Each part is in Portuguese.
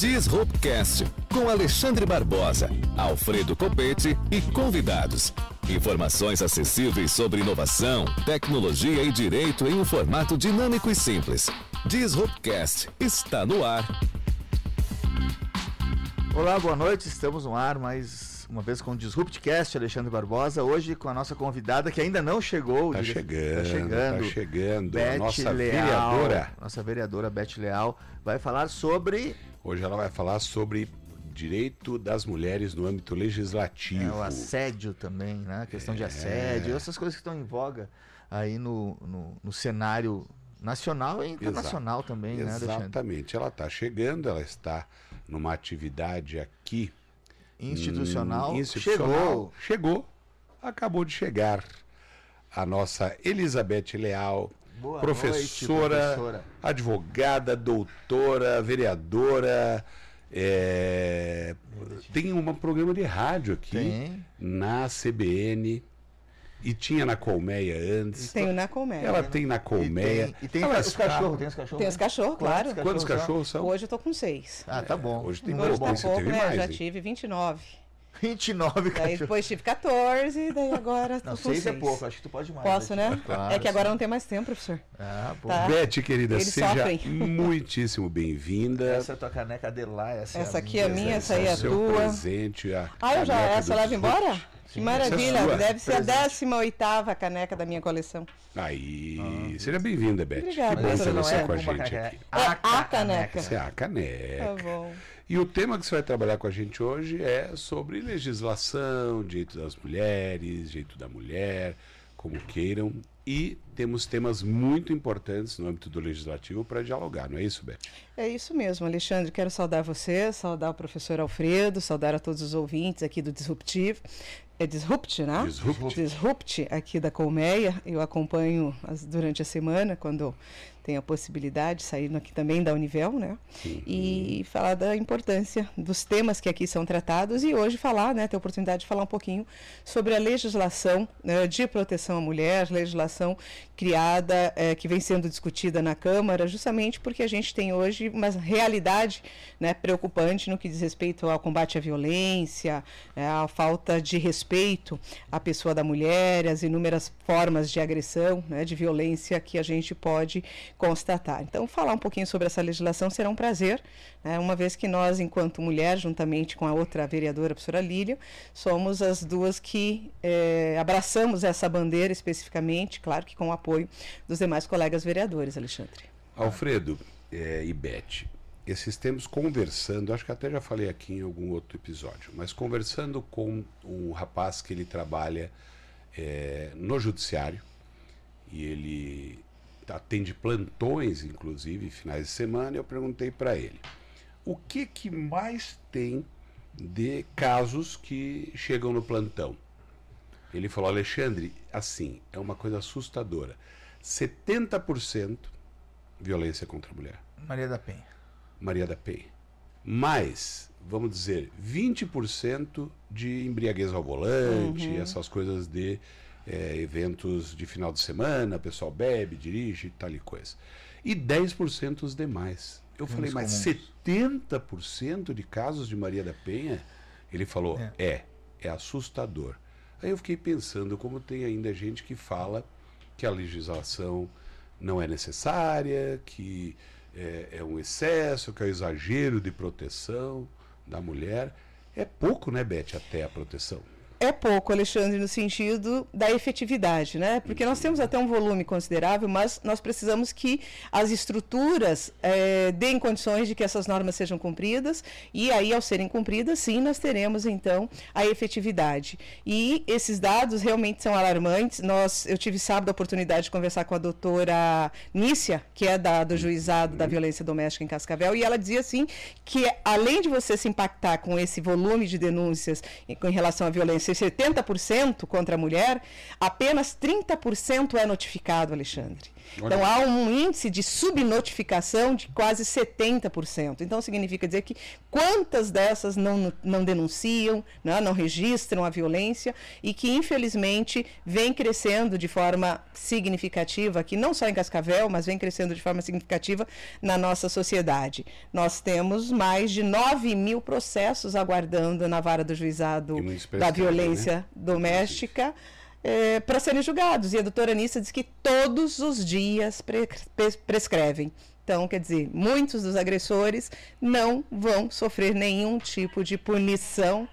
Disruptcast com Alexandre Barbosa, Alfredo Copete e convidados. Informações acessíveis sobre inovação, tecnologia e direito em um formato dinâmico e simples. Disruptcast está no ar. Olá, boa noite. Estamos no ar mais uma vez com o Disruptcast, Alexandre Barbosa. Hoje com a nossa convidada que ainda não chegou. Tá dire- chegando, tá chegando. tá chegando. Beth a nossa Leal, vereadora. Nossa vereadora Beth Leal vai falar sobre Hoje ela vai falar sobre direito das mulheres no âmbito legislativo. é, o assédio também, né? A questão É. de assédio, essas coisas que estão em voga aí no, no, no cenário nacional e internacional também, né, Alexandre? Exatamente. Ela está chegando, ela está numa atividade aqui. Institucional. hum, institucional. Chegou. Chegou. Acabou de chegar. A nossa Elizabeth Leal, Boa professora, noite, professora. advogada, doutora, vereadora. é, tem um programa de rádio aqui Tem. na CBN e tinha na Colmeia antes. Tenho na colmeia. Ela tem na Colmeia. E tem, e tem Ela os cachorros, tem os cachorros? Tem os cachorros, claro. Quantos cachorros são? Hoje eu tô com seis. Ah, tá bom. Hoje tem Hoje bom, tá pouco, né? mais, já hein? tive 29. 29 Daí cachorros. depois tive 14, daí agora tô Não, com seis é pouco, acho que tu pode mais. Posso, né? Claro, é que agora sim. não tem mais tempo, professor. Ah, pô. Tá. Beth, querida, Eles seja sofrem. muitíssimo bem-vinda. Essa é a tua caneca de lá, essa, Essa é a aqui é minha, essa aí é a seu tua. presente. A Ah, eu já, caneca essa leva embora? Que maravilha, Essa é deve ser a Presente. 18ª caneca da minha coleção. Aí, seja bem-vinda, Beth. Obrigada, que bom ter você Luciano. com a gente caneca, aqui. É a caneca. Você é a caneca. Tá bom. E o tema que você vai trabalhar com a gente hoje é sobre legislação, direito das mulheres, direito da mulher, como queiram. E temos temas muito importantes no âmbito do legislativo para dialogar, não é isso, Beth? É isso mesmo, Alexandre. Quero saudar você, saudar o professor Alfredo, saudar a todos os ouvintes aqui do Disruptive. É Disrupt, né? Disrupt. Disrupt aqui da Colmeia. Eu acompanho as- durante a semana, quando tenho a possibilidade, saindo aqui também da Univel, né? E falar da importância dos temas que aqui são tratados e hoje falar, né, ter a oportunidade de falar um pouquinho sobre a legislação né, de proteção à mulher, legislação criada, eh, que vem sendo discutida na Câmara, justamente porque a gente tem hoje uma realidade né, preocupante no que diz respeito ao combate à violência, eh, à falta de respeito à pessoa da mulher, as inúmeras formas de agressão, né, de violência que a gente pode constatar. Então, falar um pouquinho sobre essa legislação será um prazer, né, uma vez que nós, enquanto mulher, juntamente com a outra vereadora, a professora Lília, somos as duas que eh, abraçamos essa bandeira especificamente, claro que com o apoio dos demais colegas vereadores, Alexandre. Alfredo eh, e Beth, esses tempos conversando, acho que até já falei aqui em algum outro episódio, mas conversando com um rapaz que ele trabalha eh, no judiciário e ele atende plantões, inclusive, finais de semana, eu perguntei para ele o que que mais tem de casos que chegam no plantão. Ele falou, Alexandre, assim, é uma coisa assustadora. 70% violência contra a mulher. Maria da Penha. Maria da Penha. Mais, vamos dizer, 20% de embriaguez ao volante, essas coisas de eh, eventos de final de semana, o pessoal bebe, dirige e tal e coisa. E 10% os demais. Eu falei, mas comuns. 70% de casos de Maria da Penha? Ele falou, É. é, é assustador. Aí eu fiquei pensando como tem ainda gente que fala que a legislação não é necessária, que é, é um excesso, que é um exagero de proteção da mulher. É pouco, né, Beth, até a proteção. É pouco, Alexandre, no sentido da efetividade, né? Porque nós temos até um volume considerável, mas nós precisamos que as estruturas eh, deem condições de que essas normas sejam cumpridas, e aí, ao serem cumpridas, sim, nós teremos, então, a efetividade. E esses dados realmente são alarmantes. Nós, eu tive sábado a oportunidade de conversar com a doutora Nícia, que é da, do juizado da violência doméstica em Cascavel, e ela dizia assim que além de você se impactar com esse volume de denúncias em relação à violência, 70% contra a mulher, apenas 30% é notificado, Alexandre. Então há um índice de subnotificação de quase 70%. Então significa dizer que quantas dessas não, não denunciam, não, né, não registram a violência e que infelizmente vem crescendo de forma significativa aqui, não só em Cascavel, mas vem crescendo de forma significativa na nossa sociedade. Nós temos mais de 9 mil processos aguardando na vara do juizado da violência né? doméstica é, para serem julgados. E a doutora Anissa diz que todos os dias pre prescrevem. Então, quer dizer, muitos dos agressores não vão sofrer nenhum tipo de punição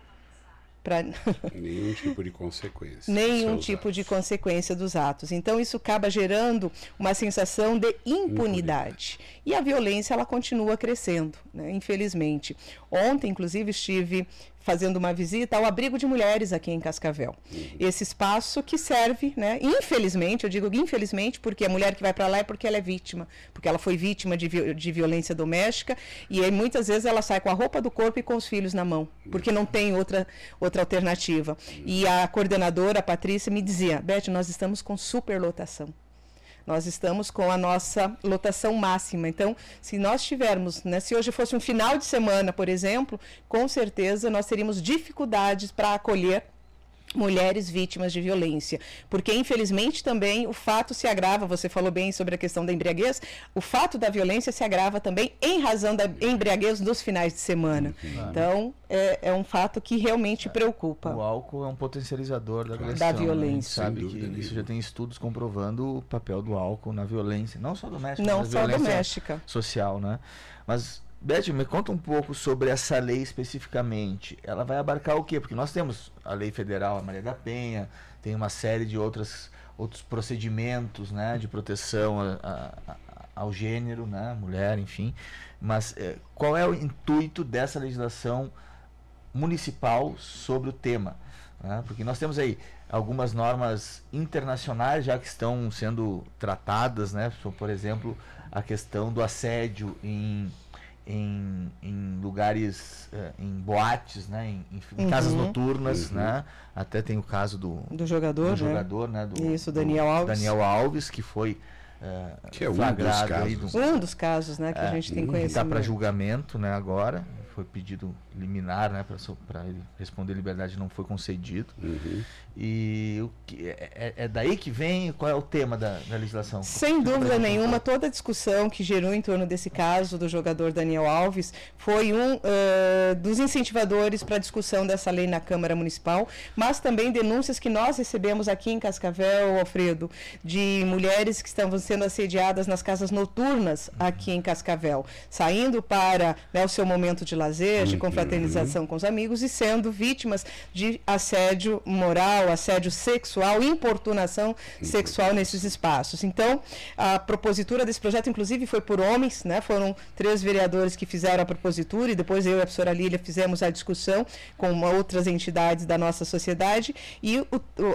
Pra... Nenhum tipo de consequência. Nenhum tipo atos. de consequência dos atos. Então, isso acaba gerando uma sensação de impunidade. impunidade. E a violência, ela continua crescendo, né? infelizmente. Ontem, inclusive, estive fazendo uma visita ao abrigo de mulheres aqui em Cascavel. Esse espaço que serve, né, infelizmente, eu digo infelizmente, porque a mulher que vai para lá é porque ela é vítima, porque ela foi vítima de, vi de violência doméstica e aí muitas vezes ela sai com a roupa do corpo e com os filhos na mão, porque não tem outra, outra alternativa. E a coordenadora, a Patrícia, me dizia, Beth, nós estamos com superlotação nós estamos com a nossa lotação máxima. Então, se nós tivermos, né, se hoje fosse um final de semana, por exemplo, com certeza nós teríamos dificuldades para acolher mulheres vítimas de violência. Porque, infelizmente, também o fato se agrava, você falou bem sobre a questão da embriaguez, o fato da violência se agrava também em razão da embriaguez nos finais de semana. Então, é, é, um fato que realmente preocupa. O álcool é um potencializador da agressão. Da né? violência. Né? sabe que isso já tem estudos comprovando o papel do álcool na violência, não só doméstica, não só doméstica. social, né? Mas Beth, me conta um pouco sobre essa lei especificamente. Ela vai abarcar o quê? Porque nós temos a lei federal, a Maria da Penha, tem uma série de outras, outros procedimentos né, de proteção a, a, ao gênero, né, mulher, enfim. Mas eh, qual é o intuito dessa legislação municipal sobre o tema? Né? Porque nós temos aí algumas normas internacionais já que estão sendo tratadas, né? Por exemplo, a questão do assédio em em, em lugares, uh, em boates, né? em, em uhum. casas noturnas, uhum. né? Até tem o caso do, do jogador, do né? jogador, né? Do, Isso, Daniel Alves. Daniel Alves, que foi uh, que é um dos casos. Do, um dos casos, né? Que é, a gente tem conhecido. Está para julgamento, né? Agora foi pedido liminar, né, para ele responder liberdade não foi concedido. Uhum. E o que, é, é, é, daí que vem qual é o tema da, da legislação? Sem dúvida nenhuma, toda a discussão que gerou em torno desse caso do jogador Daniel Alves foi um uh, dos incentivadores para a discussão dessa lei na Câmara Municipal, mas também denúncias que nós recebemos aqui em Cascavel, Alfredo, de mulheres que estavam sendo assediadas nas casas noturnas aqui em Cascavel, saindo para né, o seu momento de lazer, de confraternização uhum. com os amigos e sendo vítimas de assédio moral assédio sexual, importunação sexual nesses espaços. Então, a propositura desse projeto, inclusive, foi por homens, né? Foram três vereadores que fizeram a propositura e depois eu e a professora Lília fizemos a discussão com outras entidades da nossa sociedade e o,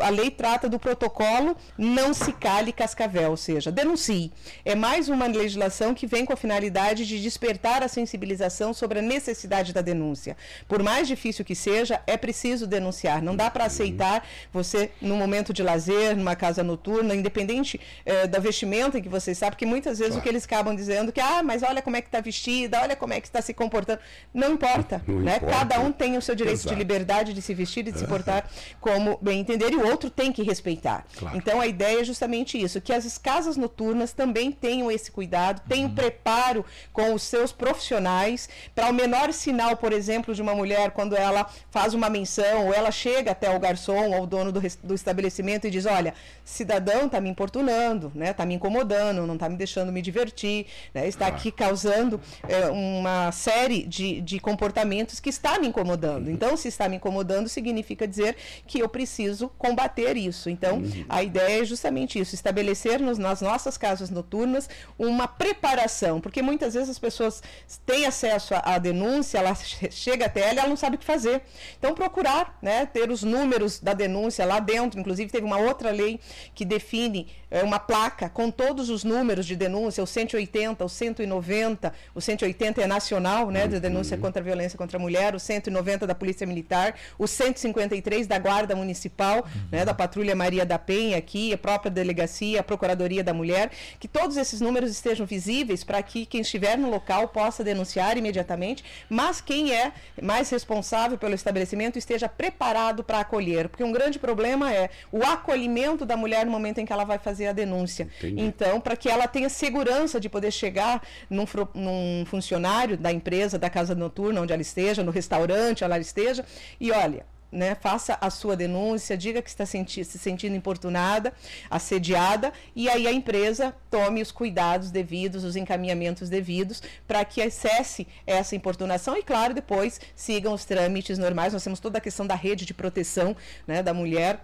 a lei trata do protocolo Não se cale Cascavel, ou seja, denuncie. É mais uma legislação que vem com a finalidade de despertar a sensibilização sobre a necessidade da denúncia. Por mais difícil que seja, é preciso denunciar. Não dá para aceitar você, no momento de lazer, numa casa noturna, independente eh, da vestimenta que você sabe, porque muitas vezes claro. o que eles acabam dizendo que, ah, mas olha como é que está vestida, olha como é que está se comportando. Não importa, Não né? Importa. Cada um tem o seu direito Exato. de liberdade de se vestir e de se portar como bem entender, e o outro tem que respeitar. Claro. Então a ideia é justamente isso, que as casas noturnas também tenham esse cuidado, tenham uhum. preparo com os seus profissionais para o menor sinal, por exemplo, de uma mulher quando ela faz uma menção ou ela chega até o garçom ou dono do, do estabelecimento e diz: olha, cidadão está me importunando, né? Está me incomodando, não está me deixando me divertir, né? Está aqui causando é, uma série de, de comportamentos que está me incomodando. Uhum. Então, se está me incomodando, significa dizer que eu preciso combater isso. Então, uhum. a ideia é justamente isso: estabelecer nos, nas nossas casas noturnas uma preparação, porque muitas vezes as pessoas têm acesso à denúncia denúncia, ela chega até ela e ela não sabe o que fazer. Então, procurar né, ter os números da denúncia lá dentro. Inclusive, teve uma outra lei que define é, uma placa com todos os números de denúncia, o 180, o 190, o 180 é nacional, né, de denúncia contra a violência contra a mulher, o 190 da Polícia Militar, o 153 da Guarda Municipal, uhum. né, da Patrulha Maria da Penha aqui, a própria delegacia, a Procuradoria da Mulher, que todos esses números estejam visíveis para que quem estiver no local possa denunciar imediatamente, mas quem é mais responsável pelo estabelecimento esteja preparado para acolher, porque um grande problema é o acolhimento da mulher no momento em que ela vai fazer a denúncia. Entendi. Então, para que ela tenha segurança de poder chegar num, num funcionário da empresa, da casa noturna, onde ela esteja, no restaurante, onde ela esteja, e olha, né, faça a sua denúncia, diga que está senti se sentindo importunada, assediada, e aí a empresa tome os cuidados devidos, os encaminhamentos devidos, para que acesse essa importunação e, claro, depois sigam os trâmites normais. Nós temos toda a questão da rede de proteção né, da mulher,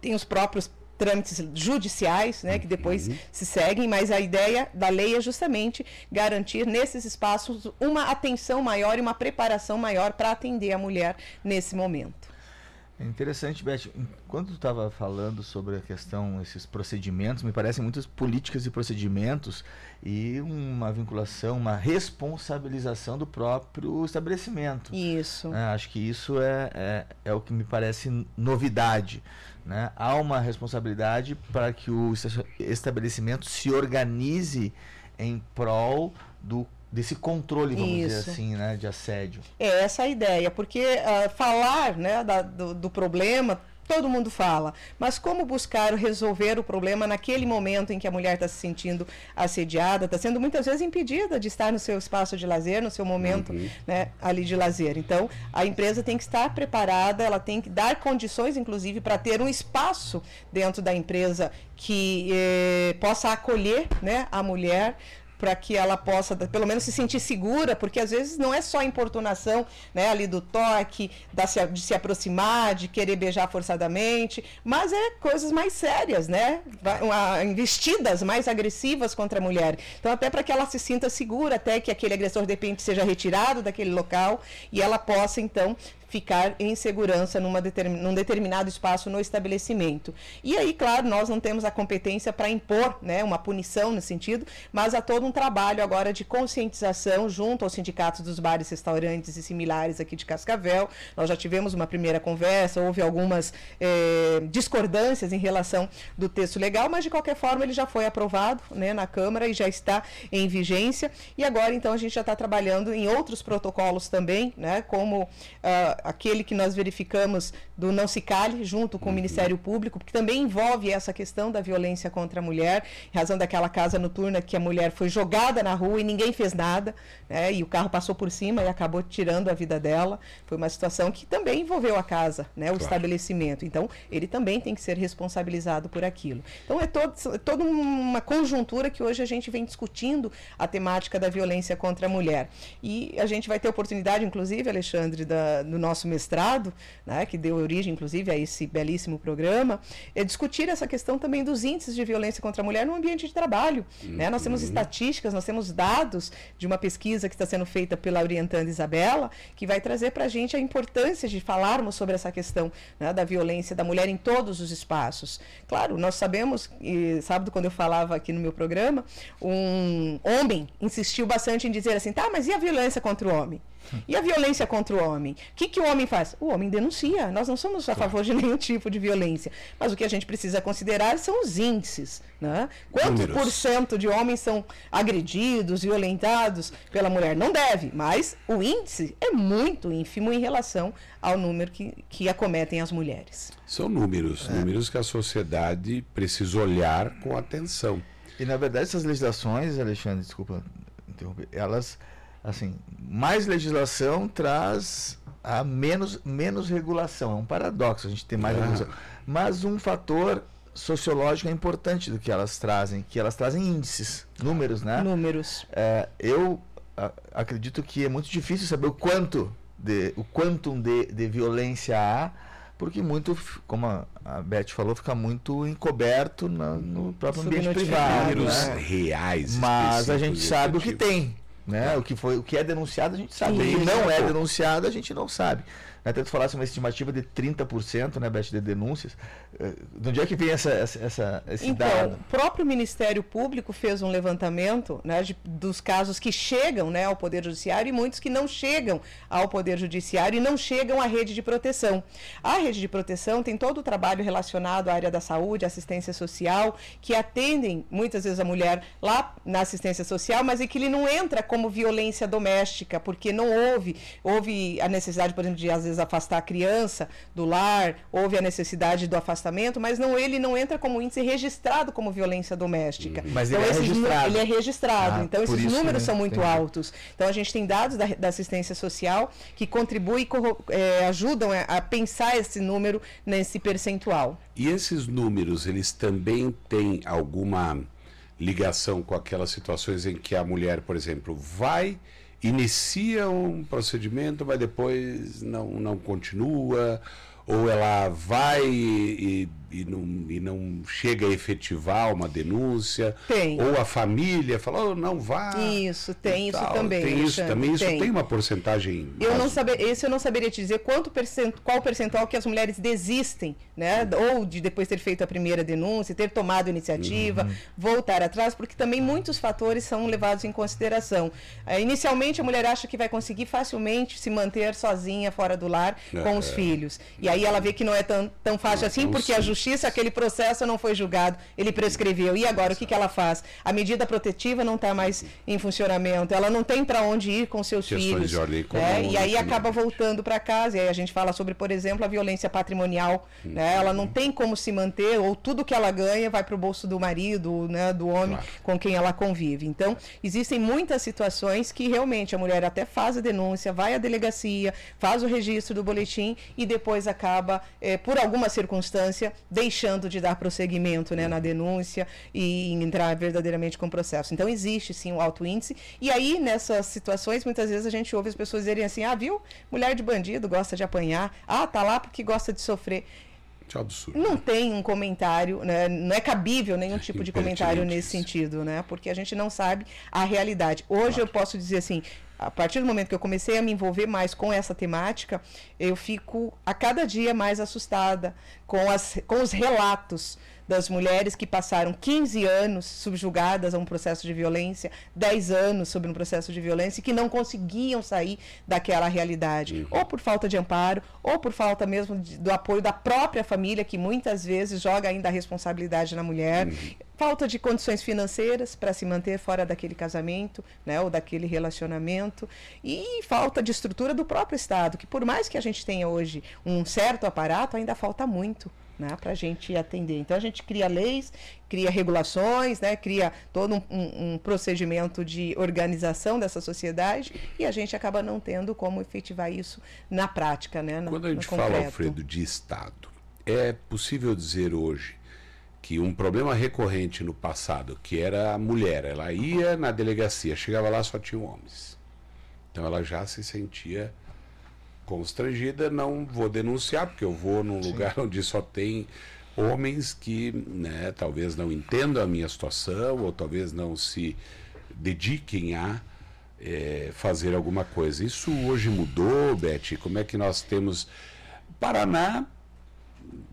tem os próprios trâmites judiciais, né, que depois uhum. se seguem, mas a ideia da lei é justamente garantir nesses espaços uma atenção maior e uma preparação maior para atender a mulher nesse momento. É interessante, Beth. Enquanto tu estava falando sobre a questão, esses procedimentos, me parecem muitas políticas e procedimentos e uma vinculação, uma responsabilização do próprio estabelecimento. Isso. É, acho que isso é, é, é, o que me parece novidade. Né? Há uma responsabilidade para que o estabelecimento se organize em prol do desse controle, vamos Isso. dizer assim, né, de assédio. É essa a ideia, porque uh, falar né, da, do, do problema todo mundo fala, mas como buscar resolver o problema naquele momento em que a mulher está se sentindo assediada, está sendo muitas vezes impedida de estar no seu espaço de lazer, no seu momento uhum. né, ali de lazer. Então, a empresa tem que estar preparada, ela tem que dar condições, inclusive, para ter um espaço dentro da empresa que eh, possa acolher né, a mulher para que ela possa pelo menos se sentir segura, porque às vezes não é só importunação, né, ali do toque, da, de se aproximar, de querer beijar forçadamente, mas é coisas mais sérias, né, investidas mais agressivas contra a mulher. Então até para que ela se sinta segura, até que aquele agressor de repente seja retirado daquele local e ela possa então ficar em segurança numa determin, num determinado espaço no estabelecimento. E aí, claro, nós não temos a competência para impor né, uma punição nesse sentido, mas há todo um trabalho agora de conscientização junto aos sindicatos dos bares, restaurantes e similares aqui de Cascavel. Nós já tivemos uma primeira conversa, houve algumas eh, discordâncias em relação do texto legal, mas de qualquer forma ele já foi aprovado né, na Câmara e já está em vigência. E agora, então, a gente já está trabalhando em outros protocolos também, né, como uh, aquele que nós verificamos do Não Se Cale, junto com o uhum. Ministério Público, que também envolve essa questão da violência contra a mulher, em razão daquela casa noturna que a mulher foi jogada na rua e ninguém fez nada, né, e o carro passou por cima e acabou tirando a vida dela. Foi uma situação que também envolveu a casa, né, o claro. estabelecimento. Então, ele também tem que ser responsabilizado por aquilo. Então, é, todo, é toda uma conjuntura que hoje a gente vem discutindo a temática da violência contra a mulher. E a gente vai ter oportunidade, inclusive, Alexandre, da, do nosso mestrado, né, que deu origem, inclusive, a esse belíssimo programa, é discutir essa questão também dos índices de violência contra a mulher no ambiente de trabalho. Uhum. Né? Nós temos uhum. estatísticas, nós temos dados de uma pesquisa que está sendo feita pela orientanda Isabela, que vai trazer para a gente a importância de falarmos sobre essa questão né, da violência da mulher em todos os espaços. Claro, nós sabemos, e sábado, quando eu falava aqui no meu programa, um homem insistiu bastante em dizer assim, tá, mas e a violência contra o homem? E a violência contra o homem? O que, que o homem faz? O homem denuncia. Nós não somos a favor de nenhum tipo de violência. Mas o que a gente precisa considerar são os índices. Né? Quantos Números. por cento de homens são agredidos, violentados pela mulher? Não deve, mas o índice é muito ínfimo em relação ao número que, que acometem as mulheres. São números, é. números que a sociedade precisa olhar com atenção. E na verdade essas legislações, Alexandre, desculpa interromper, elas assim, mais legislação traz a menos, menos regulação. É um paradoxo a gente ter mais ah. regulação. Mas um fator sociológico é importante do que elas trazem, que elas trazem índices, números, né? Números. É, eu a, acredito que é muito difícil saber o quanto de, o quantum de, de violência há, porque muito, como a, a Beth falou, fica muito encoberto na, no próprio ambiente privado. Números né? reais. Mas a gente sabe o que tem Né? O, que foi, o que é denunciado a gente sabe. O que não é denunciado a gente não sabe. Até tu falasse uma estimativa de 30%, né, Beth, de denúncias. Eh, de onde é que vem essa, essa, esse então, dado? O próprio Ministério Público fez um levantamento né, de, dos casos que chegam né, ao Poder Judiciário e muitos que não chegam ao Poder Judiciário e não chegam à rede de proteção. A rede de proteção tem todo o trabalho relacionado à área da saúde, assistência social, que atendem muitas vezes a mulher lá na assistência social, mas é que ele não entra como violência doméstica, porque não houve, houve a necessidade, por exemplo, de às vezes vezes afastar a criança do lar, houve a necessidade do afastamento, mas não ele não entra como índice registrado como violência doméstica. Uhum. Mas então, ele, é registrado. ele é registrado. Ah, então esses isso, números né? são muito Entendi. altos. Então a gente tem dados da, da assistência social que contribuem e é, ajudam a, a pensar esse número nesse percentual. E esses números, eles também têm alguma ligação com aquelas situações em que a mulher, por exemplo, vai inicia um procedimento, mas depois não, não continua, ou ela vai e, e, não, e não chega a efetivar uma denúncia. Tem. Ou a família fala, oh, não vá. Isso, tem isso também. Tem isso também, isso tem, tem uma porcentagem. Eu não saber, esse eu não saberia te dizer quanto percent, qual percentual que as mulheres desistem, né? Ou de depois ter feito a primeira denúncia, ter tomado iniciativa, uhum. voltar atrás, porque também muitos fatores são levados em consideração. É, inicialmente a mulher acha que vai conseguir facilmente se manter sozinha fora do lar é, com os filhos. E aí ela vê que não é tão, tão fácil não, assim, porque a justiça justiça, aquele processo não foi julgado, ele prescreveu. E agora, o que, que ela faz? A medida protetiva não está mais em funcionamento, ela não tem para onde ir com seus Questões filhos. De ordem né? E aí acaba voltando para casa. E aí a gente fala sobre, por exemplo, a violência patrimonial. Hum, né? Ela não tem como se manter, ou tudo que ela ganha vai para o bolso do marido, né? do homem claro. com quem ela convive. Então, existem muitas situações que realmente a mulher até faz a denúncia, vai à delegacia, faz o registro do boletim e depois acaba, eh, por alguma circunstância, deixando de dar prosseguimento né, na denúncia e entrar verdadeiramente com o processo. Então, existe sim um alto índice. E aí, nessas situações, muitas vezes a gente ouve as pessoas dizerem assim: ah, viu? Mulher de bandido gosta de apanhar. Ah, tá lá porque gosta de sofrer. Que absurdo. Não tem um comentário, né? não é cabível nenhum tipo de comentário nesse sentido, né? Porque a gente não sabe a realidade. Hoje claro. eu posso dizer assim, a partir do momento que eu comecei a me envolver mais com essa temática, eu fico a cada dia mais assustada com, as, com os relatos das mulheres que passaram 15 anos subjugadas a um processo de violência, 10 anos sob um processo de violência e que não conseguiam sair daquela realidade, uhum. ou por falta de amparo, ou por falta mesmo de, do apoio da própria família, que muitas vezes joga ainda a responsabilidade na mulher. Uhum. Falta de condições financeiras para se manter fora daquele casamento, né, ou daquele relacionamento, e falta de estrutura do próprio Estado, que por mais que a gente tenha hoje um certo aparato, ainda falta muito né, para a gente atender. Então a gente cria leis, cria regulações, né, cria todo um, um, procedimento de organização dessa sociedade e a gente acaba não tendo como efetivar isso na prática. Né, no, Quando a gente fala, Alfredo, de Estado, é possível dizer hoje que um problema recorrente no passado, que era a mulher, ela ia na delegacia, chegava lá só tinha homens. Então ela já se sentia constrangida, não vou denunciar, porque eu vou num Sim. lugar onde só tem homens que né, talvez não entendam a minha situação, ou talvez não se dediquem a é, fazer alguma coisa. Isso hoje mudou, Beth? Como é que nós temos. Paraná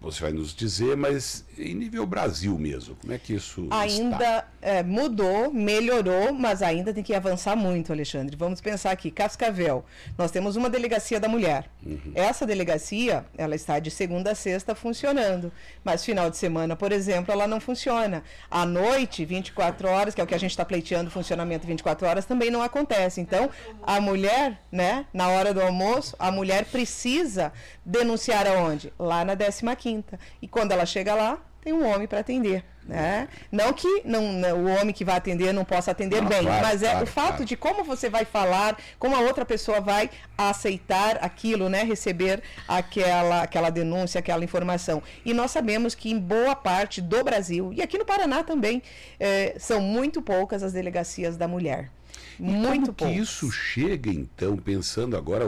você vai nos dizer, mas em nível Brasil mesmo, como é que isso ainda é, mudou, melhorou, mas ainda tem que avançar muito, Alexandre. Vamos pensar aqui, Cascavel, nós temos uma delegacia da mulher. Uhum. Essa delegacia, ela está de segunda a sexta funcionando, mas final de semana, por exemplo, ela não funciona. À noite, 24 horas, que é o que a gente está pleiteando, funcionamento 24 horas, também não acontece. Então, a mulher, né, na hora do almoço, a mulher precisa denunciar aonde? Lá na 15 quinta. E quando ela chega lá, tem um homem para atender. Né? Não que não, não, o homem que vai atender não possa atender não, bem, claro, mas é claro, o fato claro. de como você vai falar, como a outra pessoa vai aceitar aquilo, né? receber aquela, aquela denúncia, aquela informação. E nós sabemos que em boa parte do Brasil, e aqui no Paraná também, é, são muito poucas as delegacias da mulher. E muito como poucas. que isso chega, então, pensando agora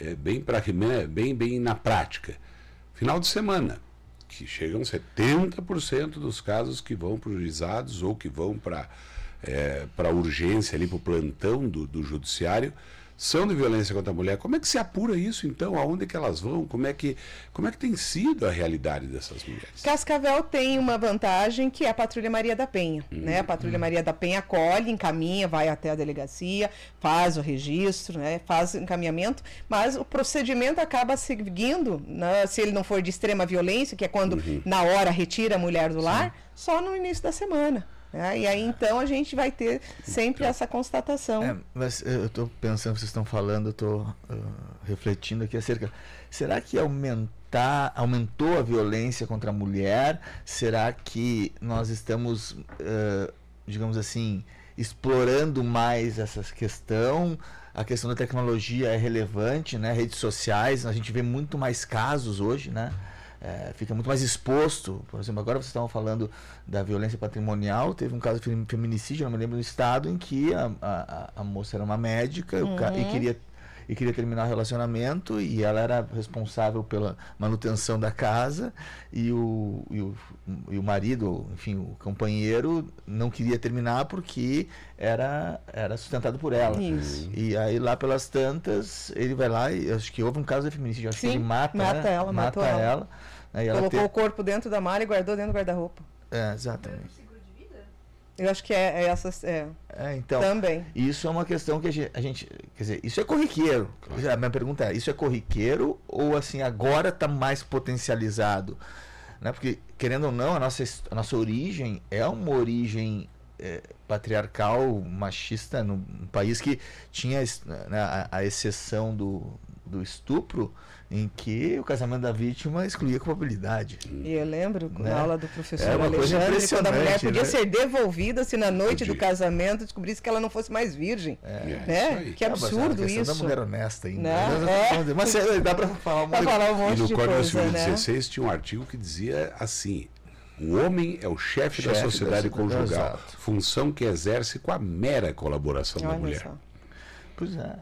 é, bem, pra, né, bem, bem na prática? Final de semana, que chegam 70% dos casos que vão para os juizados ou que vão para é, para urgência ali, para o plantão do, do judiciário, são de violência contra a mulher. Como é que se apura isso, então? Aonde é que elas vão? Como é que, como é que tem sido a realidade dessas mulheres? Cascavel tem uma vantagem que é a Patrulha Maria da Penha. Hum, né? A Patrulha hum. Maria da Penha acolhe, encaminha, vai até a delegacia, faz o registro, né? faz o encaminhamento, mas o procedimento acaba seguindo, né? se ele não for de extrema violência, que é quando uhum. na hora retira a mulher do lar, Sim. só no início da semana. Né? E aí então a gente vai ter sempre essa constatação. É, mas eu estou pensando, vocês estão falando, eu estou uh, refletindo aqui acerca. Será que aumentar, aumentou a violência contra a mulher? Será que nós estamos, uh, digamos assim, explorando mais essa questão? A questão da tecnologia é relevante, né? Redes sociais, a gente vê muito mais casos hoje, né? É, fica muito mais exposto. Por exemplo, agora vocês estavam falando da violência patrimonial, teve um caso de feminicídio, não me lembro, no estado, em que a, a, a moça era uma médica uhum. e queria e queria terminar o relacionamento e ela era responsável pela manutenção da casa e o, e o, e o marido, enfim, o companheiro não queria terminar porque era, era sustentado por ela. Isso. E aí lá pelas tantas, ele vai lá e acho que houve um caso de feminicídio, acho Sim, que ele mata, mata né? ela, mata ela. ela Aí Colocou o corpo dentro da mala e guardou dentro do guarda-roupa. É, exatamente. Eu acho que é, é essas. É. é. então. Também. Isso é uma questão que a gente, a gente. Quer dizer, isso é corriqueiro. Claro. A minha pergunta é: isso é corriqueiro ou assim, agora está mais potencializado? Né? Porque, querendo ou não, a nossa, a nossa origem é uma origem é, patriarcal, machista, num, num país que tinha né, a, a exceção do, do estupro em que o casamento da vítima excluía a culpabilidade. E eu lembro né? na aula do professor é Alexandre, quando a mulher podia né? ser devolvida se na noite do casamento descobrisse que ela não fosse mais virgem. É, né? É que absurdo isso. da mulher honesta ainda. Né? É. Mas dá para falar, um falar um monte e no de Código coisa, Civil né? 16 tinha um artigo que dizia assim: o homem é o chefe, da sociedade da conjugal, exato. função que exerce com a mera colaboração Olha da mulher. Só. Pois é.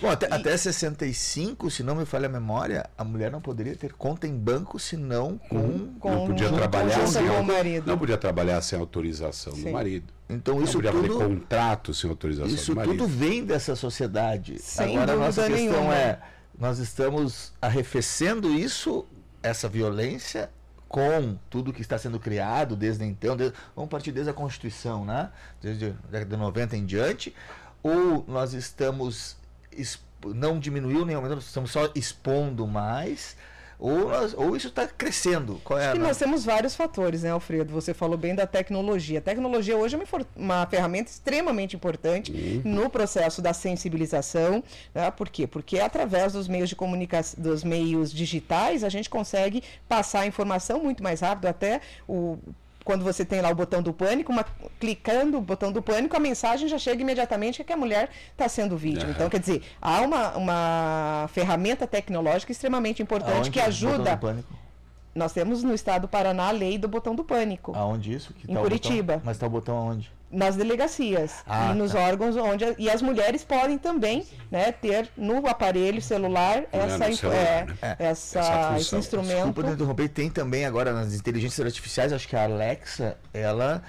Bom, até, e... até 65, se não me falha a memória, a mulher não poderia ter conta em banco senão com. Hum, com não podia trabalhar sem com o marido. Não podia trabalhar sem autorização Sim. do marido. Então isso não podia tudo. Fazer contrato sem autorização isso do marido. Isso tudo vem dessa sociedade. Sem Agora a nossa questão nenhuma. é: nós estamos arrefecendo isso, essa violência, com tudo que está sendo criado desde então, desde, vamos partir desde a Constituição, né? Desde a década de 90 em diante, ou nós estamos não diminuiu nem aumentou, estamos só expondo mais, ou, nós, ou isso está crescendo? Qual é Acho que nós temos vários fatores, né, Alfredo? Você falou bem da tecnologia. A tecnologia hoje é uma, uma ferramenta extremamente importante uhum. no processo da sensibilização. Né? Por quê? Porque através dos meios de comunicação, dos meios digitais, a gente consegue passar a informação muito mais rápido, até o quando você tem lá o botão do pânico, uma, clicando o botão do pânico, a mensagem já chega imediatamente que a mulher está sendo vítima. Uhum. Então, quer dizer, há uma, uma ferramenta tecnológica extremamente importante Aonde que ajuda. Nós temos no estado do Paraná a lei do botão do pânico. Aonde isso? Que em tá Curitiba. Mas está o botão aonde? Nas delegacias ah, e nos tá. órgãos onde e as mulheres podem também né, ter no aparelho celular essa, celular, é, né? É, essa, essa esse instrumento. Desculpa interromper, tem também agora nas inteligências artificiais, acho que a Alexa, ela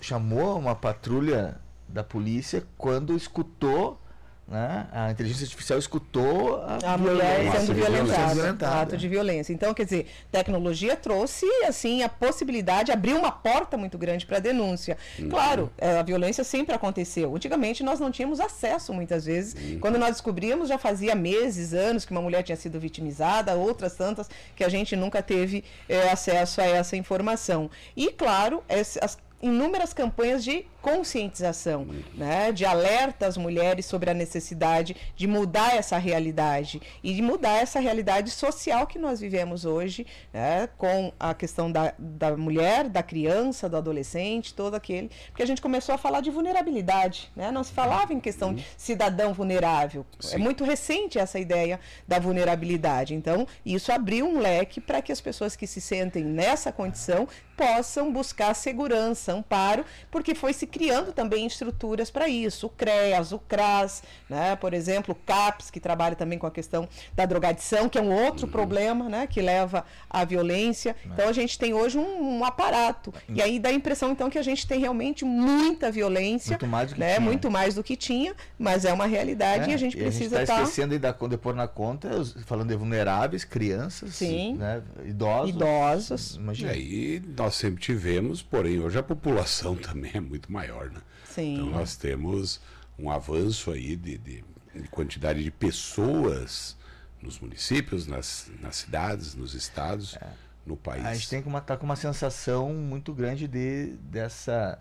chamou uma patrulha da polícia quando escutou né? A inteligência artificial escutou a, a mulher sendo violentada, violentada, ato de violência. Então, quer dizer, tecnologia trouxe assim a possibilidade, abriu uma porta muito grande para a denúncia. Uhum. Claro, é, a violência sempre aconteceu. Antigamente nós não tínhamos acesso muitas vezes. Uhum. Quando nós descobríamos, já fazia meses, anos que uma mulher tinha sido vitimizada, outras tantas que a gente nunca teve é, acesso a essa informação. E claro, as inúmeras campanhas de conscientização, né, de alerta às mulheres sobre a necessidade de mudar essa realidade e de mudar essa realidade social que nós vivemos hoje, né, com a questão da, da mulher, da criança, do adolescente, todo aquele, porque a gente começou a falar de vulnerabilidade, né, não se falava em questão de cidadão vulnerável, é Sim. é muito recente essa ideia da vulnerabilidade, então isso abriu um leque para que as pessoas que se sentem nessa condição possam buscar segurança, amparo, porque foi se criando também estruturas para isso, o CREAS, o CRAS, né? por exemplo, o CAPS, que trabalha também com a questão da drogadição, que é um outro uhum. problema né? que leva à violência. Uhum. Então a gente tem hoje um, um aparato. Uhum. E aí dá a impressão, então, que a gente tem realmente muita violência. Muito mais do que né? tinha. Muito mais do que tinha, mas é uma realidade é, e a gente precisa estar. Tá esquecendo ainda de pôr na conta, falando de vulneráveis, crianças, Sim. Né? idosos. Idosos. Imagina. E aí nós sempre tivemos, porém, hoje a população também é muito maior, né? Sim. Então nós temos um avanço aí de, de, de quantidade de pessoas nos municípios, nas, nas cidades, nos estados, é. no país. A gente tem que estar tá com uma sensação muito grande de, dessa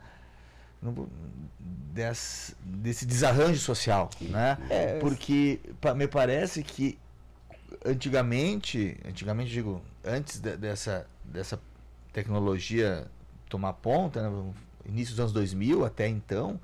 desse, desse desarranjo social, né? É. Porque me parece que antigamente, antigamente digo, antes de, dessa, dessa tecnologia tomar ponta, né, início dos anos 2000 até então,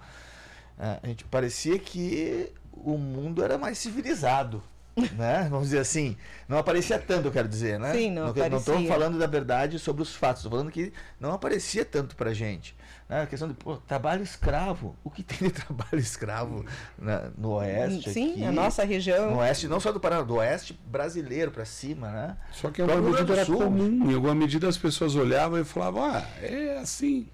a gente parecia que o mundo era mais civilizado. né? Vamos dizer assim, não aparecia tanto, eu quero dizer, né? Sim, não, não estou falando da verdade sobre os fatos, estou falando que não aparecia tanto pra gente. Né? A questão de pô, trabalho escravo. O que tem de trabalho escravo na, no oeste? Sim, aqui, a nossa região. No oeste, não só do Paraná, do oeste brasileiro para cima, né? Só que em alguma medida era comum. Em alguma medida as pessoas olhavam e falavam, ah, é assim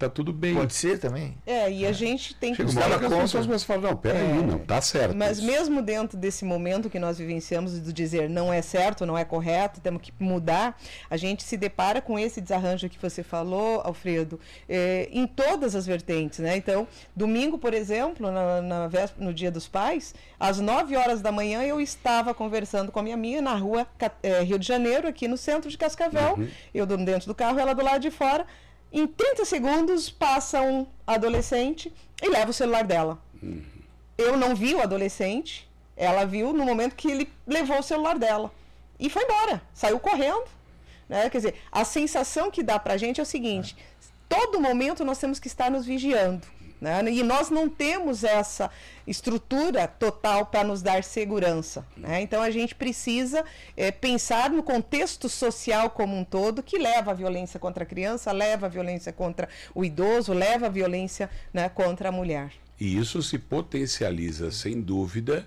tá tudo bem. Pode ser também. É, e a é. gente tem que Chega uma hora as pessoas falam, não, peraí, é, não, tá certo. Mas isso. mesmo dentro desse momento que nós vivenciamos de dizer não é certo, não é correto, temos que mudar, a gente se depara com esse desarranjo que você falou, Alfredo, é, em todas as vertentes, né? Então, domingo, por exemplo, na, na no Dia dos Pais, às 9 horas da manhã eu estava conversando com a minha amiga na rua é, Rio de Janeiro, aqui no centro de Cascavel, uhum. eu dentro do carro, ela do lado de fora, em 30 segundos passa um adolescente e leva o celular dela. Uhum. Eu não vi o adolescente, ela viu no momento que ele levou o celular dela. E foi embora, saiu correndo. Né? Quer dizer, a sensação que dá pra gente é o seguinte: todo momento nós temos que estar nos vigiando. Né? E nós não temos essa estrutura total para nos dar segurança. Né? Então a gente precisa é, pensar no contexto social como um todo que leva a violência contra a criança, leva a violência contra o idoso, leva a violência né, contra a mulher. E isso se potencializa, sem dúvida,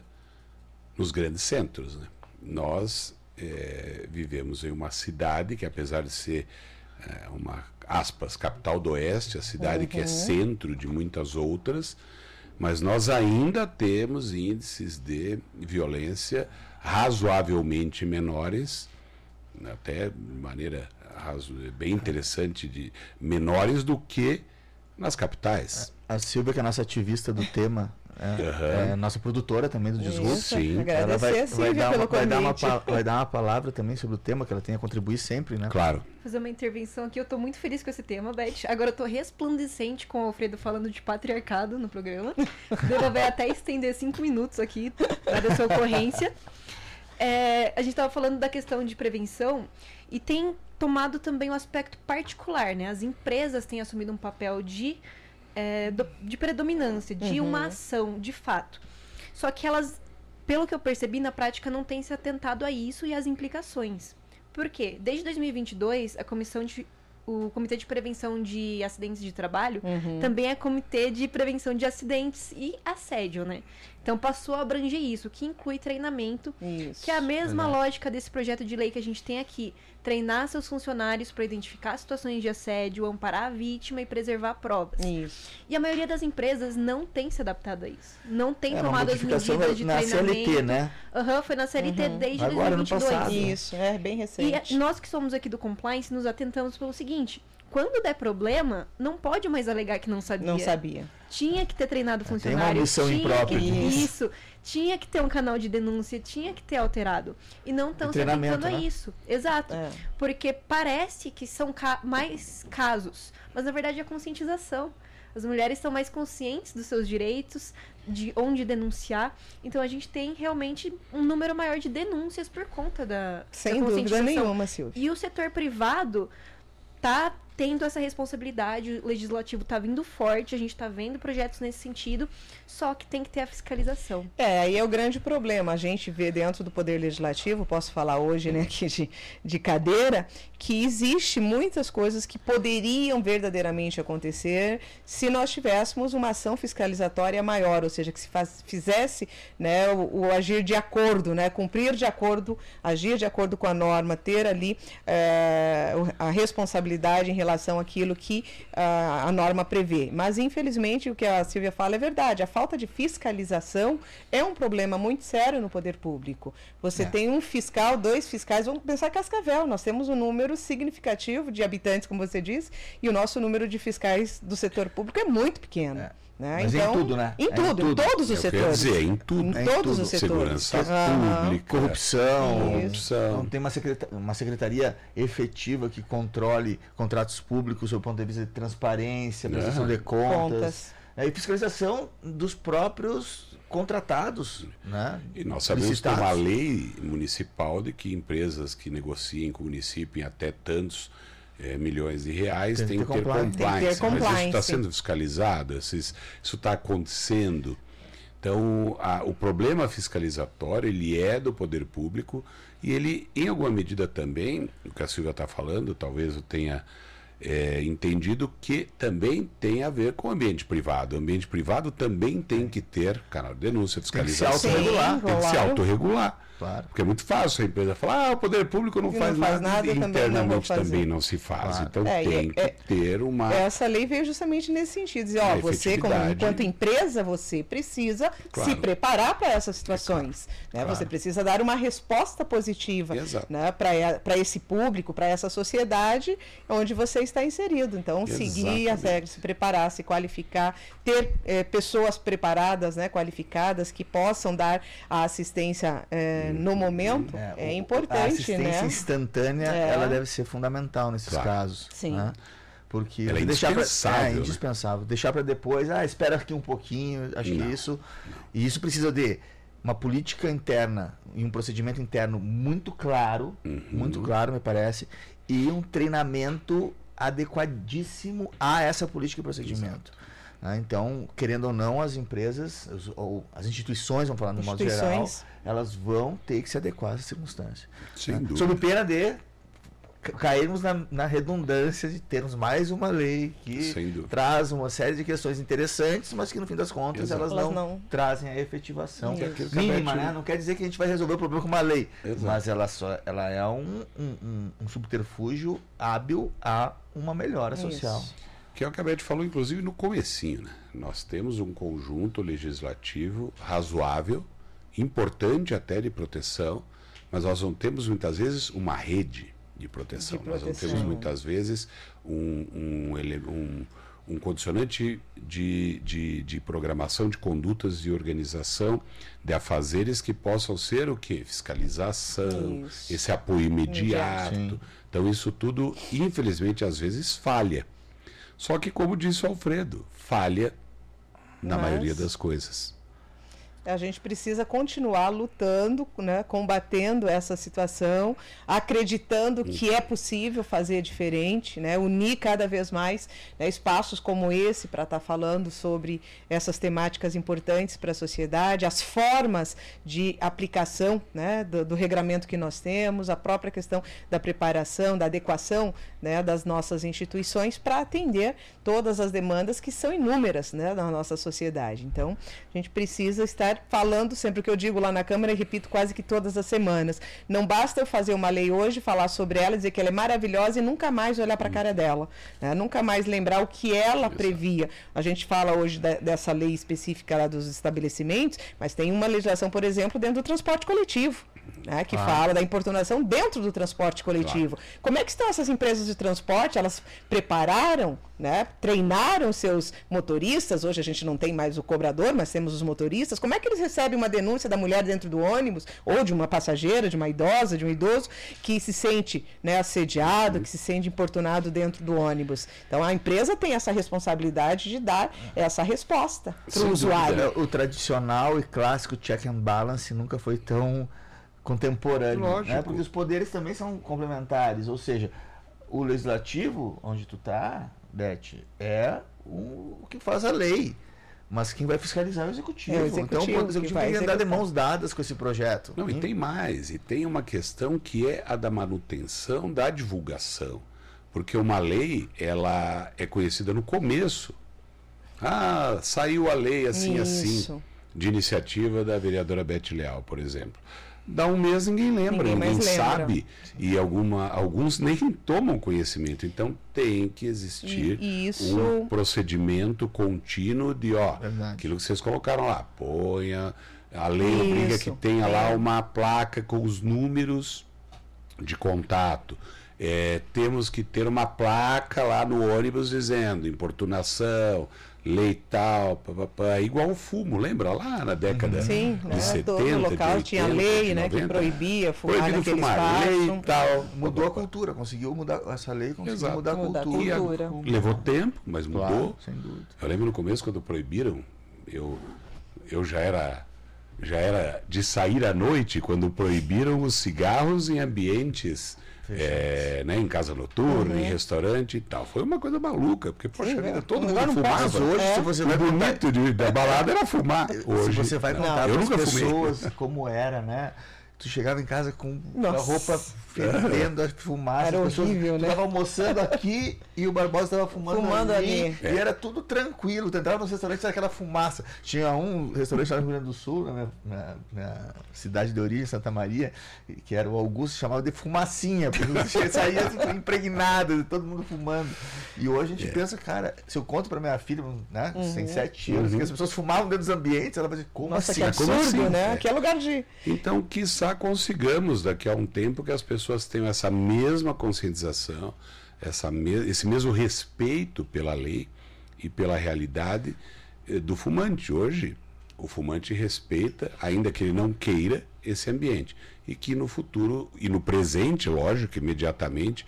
nos grandes centros. Né? Nós é, vivemos em uma cidade que, apesar de ser é, uma aspas, capital do oeste, a cidade uhum. que é uhum. centro de muitas outras, mas nós ainda temos índices de violência razoavelmente menores, até de maneira bem interessante, de menores do que nas capitais. A Silvia, que é a nossa ativista do tema, é, é, nossa produtora também do Desgosto. Sim. Ela vai, vai, dar uma, vai, dar uma, vai dar uma palavra também sobre o tema, que ela tem a contribuir sempre, né? Claro. Fazer uma intervenção aqui. Eu estou muito feliz com esse tema, Beth. Agora eu tô resplandecente com o Alfredo falando de patriarcado no programa. Deva vai até estender cinco minutos aqui, dada essa ocorrência. É, a gente estava falando da questão de prevenção e tem tomado também o um aspecto particular, né? As empresas têm assumido um papel de é, do, de predominância, de uhum. uma ação, de fato. Só que elas, pelo que eu percebi, na prática não têm se atentado a isso e às implicações. Por quê? Desde 2022, a Comissão de o Comitê de Prevenção de Acidentes de Trabalho uhum. também é Comitê de Prevenção de Acidentes e Assédio, né? Então passou a abranger isso, que inclui treinamento, isso, que é a mesma lógica desse projeto de lei que a gente tem aqui. Treinar seus funcionários para identificar situações de assédio, amparar a vítima e preservar provas. Isso. E a maioria das empresas não tem se adaptado a isso. Não tem é, tomado as medidas de na treinamento. CLT, né? Uhum, foi na CLT uhum. desde Agora, 2022. No passado. Isso, é bem recente. E nós que somos aqui do compliance nos atentamos pelo seguinte: quando der problema, não pode mais alegar que não sabia. Não sabia. Tinha que ter treinado funcionário. Tem uma missão tinha imprópria que, Isso. Tinha que ter um canal de denúncia, tinha que ter alterado. E não estão se atentando né? a isso. Exato. É. Porque parece que são ca mais casos. Mas na verdade é conscientização. As mulheres estão mais conscientes dos seus direitos, de onde denunciar. Então a gente tem realmente um número maior de denúncias por conta da, Sem da dúvida nenhuma, Silvia. E o setor privado tá tendo essa responsabilidade, o legislativo está vindo forte, a gente está vendo projetos nesse sentido, só que tem que ter a fiscalização. É, aí é o grande problema. A gente vê dentro do Poder Legislativo, posso falar hoje, né, aqui de, de cadeira, que existe muitas coisas que poderiam verdadeiramente acontecer se nós tivéssemos uma ação fiscalizatória maior, ou seja, que se faz, fizesse né, o, o, agir de acordo, né, cumprir de acordo, agir de acordo com a norma, ter ali é, a responsabilidade em relação àquilo que uh, a norma prevê. Mas, infelizmente, o que a Silvia fala é verdade. A falta de fiscalização é um problema muito sério no poder público. Você é. tem um fiscal, dois fiscais, vamos pensar Cascavel, nós temos um número significativo de habitantes, como você disse, e o nosso número de fiscais do setor público é muito pequeno. É. Né? Mas então, em tudo, né? Em tudo, é em, tudo. em todos os setores. Dizer, em tudo. Em é todos os setores. Segurança pública. Corrupção. corrupção. Não tem uma secretaria, uma secretaria efetiva que controle contratos públicos do ponto de vista de transparência, prestação de contas. contas. É, e fiscalização dos próprios contratados. Né? E nós sabemos que tem uma lei municipal de que empresas que negociem com o município em até tantos é, milhões de reais, tem, tem que, ter compliance. Tem que ter compliance. Mas isso está sendo fiscalizado, isso está acontecendo. Então, a, o problema fiscalizatório, ele é do poder público e ele, em alguma medida também, o que a Silvia está falando, talvez eu tenha é, entendido que também tem a ver com o ambiente privado. O ambiente privado também tem que ter canal de denúncia, fiscalização. Tem que se autorregular. Tem que se autorregular. Claro. Porque é muito fácil a empresa falar, ah, o poder público não, faz, não faz, nada, nada internamente também não, também não, se faz. Claro. Então é, tem é, que ter uma. Essa lei veio justamente nesse sentido. Dizer, ó, você, como, enquanto empresa, você precisa claro. se preparar para essas situações. É né? Você precisa dar uma resposta positiva né? para esse público, para essa sociedade onde você está inserido. Então, Exatamente. seguir as regras, se preparar, se qualificar, ter eh, pessoas preparadas, né, qualificadas, que possam dar a assistência. Eh, no momento é, é importante, a assistência né? instantânea, é. ela deve ser fundamental nesses claro. casos. Sim. Né? Porque ela é deixar indispensável. Pra, é, né? indispensável. Deixar para depois, ah, espera aqui um pouquinho, acho não. que isso. E isso precisa de uma política interna e um procedimento interno muito claro, uhum. muito claro, me parece, e um treinamento adequadíssimo a essa política e procedimento. Exato. Né? Então, querendo ou não, as empresas, ou as instituições, vamos falar no modo geral, elas vão ter que se adequar a essa circunstância. Sem né? Sob pena de cairmos na, na, redundância de termos mais uma lei que traz uma série de questões interessantes, mas que no fim das contas elas, elas não, não, trazem a efetivação Isso. mínima, né? Não quer dizer que a gente vai resolver o problema com uma lei, Exato. mas ela só ela é um, um, um subterfúgio hábil a uma melhora social. Isso. Que é o que a Beth falou, inclusive, no comecinho. Né? Nós temos um conjunto legislativo razoável, importante até de proteção, mas nós não temos muitas vezes uma rede de proteção. De proteção. Nós não temos muitas vezes um, um, um, um condicionante de, de, de, programação de condutas de organização de afazeres que possam ser o que? Fiscalização, isso. esse apoio imediato. Então isso tudo, infelizmente, às vezes falha. Só que, como disse o Alfredo, falha na Mas... maioria das coisas a gente precisa continuar lutando, né, combatendo essa situação, acreditando que é possível fazer diferente, né, unir cada vez mais né, espaços como esse para estar tá falando sobre essas temáticas importantes para a sociedade, as formas de aplicação né, do, do, regramento que nós temos, a própria questão da preparação, da adequação né, das nossas instituições para atender todas as demandas que são inúmeras né, na nossa sociedade. Então, a gente precisa estar estar falando sempre o que eu digo lá na Câmara e repito quase que todas as semanas. Não basta eu fazer uma lei hoje, falar sobre ela, dizer que ela é maravilhosa e nunca mais olhar para a cara dela. Né? Nunca mais lembrar o que ela previa. A gente fala hoje de, dessa lei específica lá dos estabelecimentos, mas tem uma legislação, por exemplo, dentro do transporte coletivo né, que ah. fala da importunação dentro do transporte coletivo. Claro. Como é que estão essas empresas de transporte? Elas prepararam, né, treinaram seus motoristas? Hoje a gente não tem mais o cobrador, mas temos os motoristas. Como é que eles recebem uma denúncia da mulher dentro do ônibus ou de uma passageira, de uma idosa, de um idoso que se sente né, assediado, que se sente importunado dentro do ônibus? Então a empresa tem essa responsabilidade de dar essa resposta para o usuário. O tradicional e clássico check and balance nunca foi tão contemporâneo. Né? Porque os poderes também são complementares, ou seja, o legislativo, onde tu tá, Beth, é o que faz a lei. Mas quem vai fiscalizar é o executivo. É o executivo então o executivo vai tem que andar de mãos dadas com esse projeto. Não, e Hum? tem mais, e tem uma questão que é a da manutenção da divulgação. Porque uma lei, ela é conhecida no começo. Ah, saiu a lei assim, assim, Isso. de iniciativa da vereadora Beth Leal, por exemplo. Dá um mês ninguém lembra, Ninguém ninguém, sabe. E alguma, alguns nem tomam conhecimento. Então tem que existir E- e isso- um procedimento contínuo de, ó, Verdade. aquilo que vocês colocaram lá, ponha. A lei obriga que Isso, tenha lá é. uma placa com os números de contato. É, temos que ter uma placa lá no ônibus dizendo importunação, lei tal, papapá, igual o fumo, lembra lá na década Sim, de né? 70, todo de local 80, tinha lei, né, 90. que proibia fumar Proibido naquele fumar, lei espaço. tal. Mudou a cultura, conseguiu mudar essa lei, conseguiu Exato. mudar a Mudar a cultura. cultura. Levou tempo, mas mudou. Claro, sem dúvida. Eu lembro no começo quando proibiram, eu, eu já era já era de sair à noite quando proibiram os cigarros em ambientes é, né, em casa noturna, em restaurante e tal. Foi uma coisa maluca, porque poxa Sim, vida, é. todo mundo fumava. Hoje, É. se você O vai bonito de- da balada era fumar. Hoje, se você vai não, contar para as nunca fumei. pessoas como era, né? Tu chegava em casa com a Nossa. roupa fervendo, a fumaça. Era as pessoas horrível, né? Tu tava almoçando aqui e o Barbosa estava fumando, Fumando ali. E era tudo tranquilo. Tu entrava no restaurante, era aquela fumaça. Tinha um restaurante lá no Rio Grande do Sul, na minha, na- na cidade de origem, Santa Maria, que era o Augusto, chamava de fumacinha, porque você saía impregnado, todo mundo fumando. E hoje a gente pensa, cara, se eu conto pra minha filha, né, tem sete anos, que as pessoas fumavam dentro dos ambientes, ela vai dizer, como Nossa, assim? que como absurdo, assim? né? É. Que é lugar de. Então, consigamos daqui a um tempo que as pessoas tenham essa mesma conscientização, essa me- esse mesmo respeito pela lei e pela realidade eh, do fumante. Hoje, o fumante respeita, ainda que ele não queira, esse ambiente. E que no futuro, e no presente, lógico, imediatamente,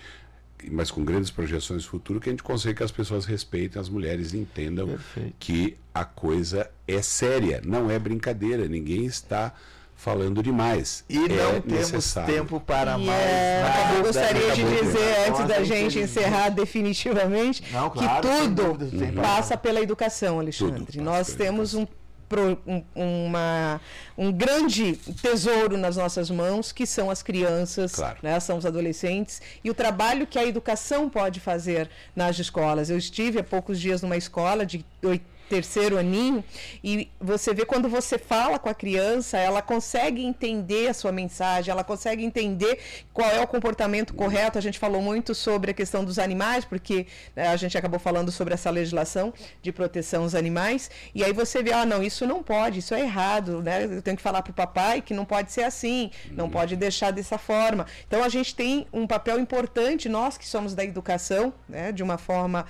mas com grandes projeções do futuro, que a gente consiga que as pessoas respeitem, as mulheres entendam Perfeito. que a coisa é séria, não é brincadeira, ninguém está falando demais. E é não temos necessário. tempo para E mais. é, nada. eu gostaria de dizer, antes da Nossa, gente infelizmente. encerrar definitivamente, Não, que claro, sem tudo dúvida, tem passa pela educação, Alexandre. Nós temos um, pro- um- uma, um grande tesouro nas nossas mãos, que são as crianças, Claro. né, são os adolescentes, e o trabalho que a educação pode fazer nas escolas. Eu estive há poucos dias numa escola de oit- terceiro aninho e você vê quando você fala com a criança, ela consegue entender a sua mensagem, ela consegue entender qual é o comportamento correto. A gente falou muito sobre a questão dos animais, porque né, a gente acabou falando sobre essa legislação de proteção aos animais, e aí você vê, ah, não, isso não pode, isso é errado, né? Eu tenho que falar para o papai que não pode ser assim, não pode deixar dessa forma. Então a gente tem um papel importante, nós que somos da educação, né, de uma forma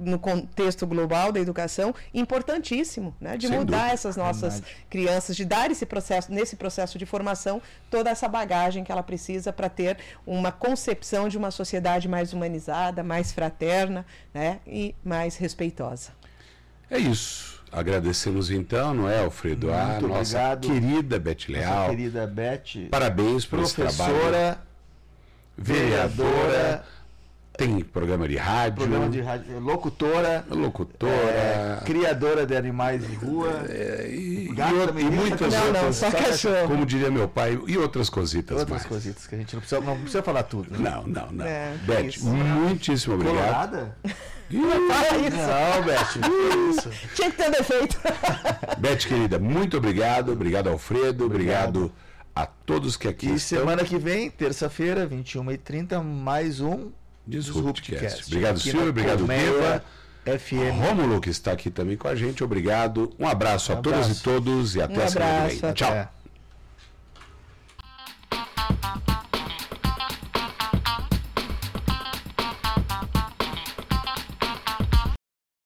no contexto global da educação, importantíssimo, né? De Sem mudar dúvida. essas nossas Verdade. crianças, de dar esse processo, nesse processo de formação, toda essa bagagem que ela precisa para ter uma concepção de uma sociedade mais humanizada, mais fraterna, né? E mais respeitosa. É isso. Agradecemos então, não é, Alfredo? a Muito nossa obrigado. querida Beth Nossa Leal. querida Beth, Parabéns por esse trabalho. professora, vereadora, Tem programa de rádio, programa de rádio, locutora, locutora. é, criadora de animais de rua. é, e, Gato e também e muitas Não, outras. não, só cachorro. Como diria meu pai, e outras cositas Outras mais. coisitas que a gente não precisa, não precisa falar tudo. né? Não, não, não. É, Beth, isso. muitíssimo obrigado. Colorada? Fala isso. Não, Beth, isso. Tinha que ter defeito. Beth, querida, muito obrigado. Obrigado, Alfredo. Obrigado, a todos que aqui E estão. semana que vem, terça-feira, 21h30, mais um Disruptcast. Obrigado, Aqui Silvio. Obrigado, Deva. FM. Rômulo, que está aqui também com a gente. Obrigado. Um abraço Um a todas abraço. e todos e até Um a semana que abraço, vem. Tchau.